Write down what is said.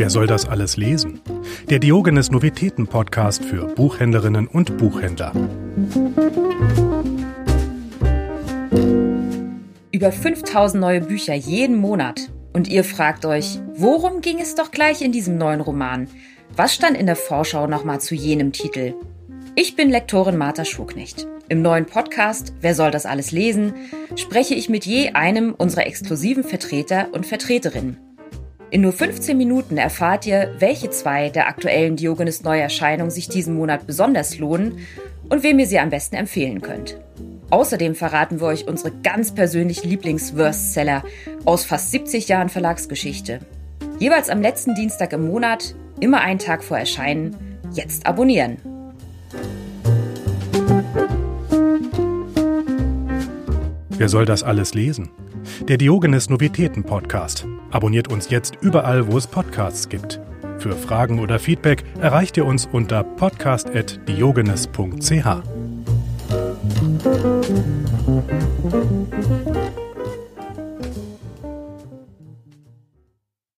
Wer soll das alles lesen? Der Diogenes Novitäten Podcast für Buchhändlerinnen und Buchhändler. Über 5000 neue Bücher jeden Monat. Und ihr fragt euch, worum ging es doch gleich in diesem neuen Roman? Was stand in der Vorschau nochmal zu jenem Titel? Ich bin Lektorin Martha Schurknecht. Im neuen Podcast Wer soll das alles lesen? spreche ich mit je einem unserer exklusiven Vertreter und Vertreterinnen. In nur 15 Minuten erfahrt ihr, welche zwei der aktuellen Diogenes Neuerscheinungen sich diesen Monat besonders lohnen und wem ihr sie am besten empfehlen könnt. Außerdem verraten wir euch unsere ganz persönlichen Lieblings-Worstseller aus fast 70 Jahren Verlagsgeschichte. Jeweils am letzten Dienstag im Monat, immer einen Tag vor Erscheinen, jetzt abonnieren. Wer soll das alles lesen? Der Diogenes Novitäten Podcast. Abonniert uns jetzt überall, wo es Podcasts gibt. Für Fragen oder Feedback erreicht ihr uns unter podcast.diogenes.ch.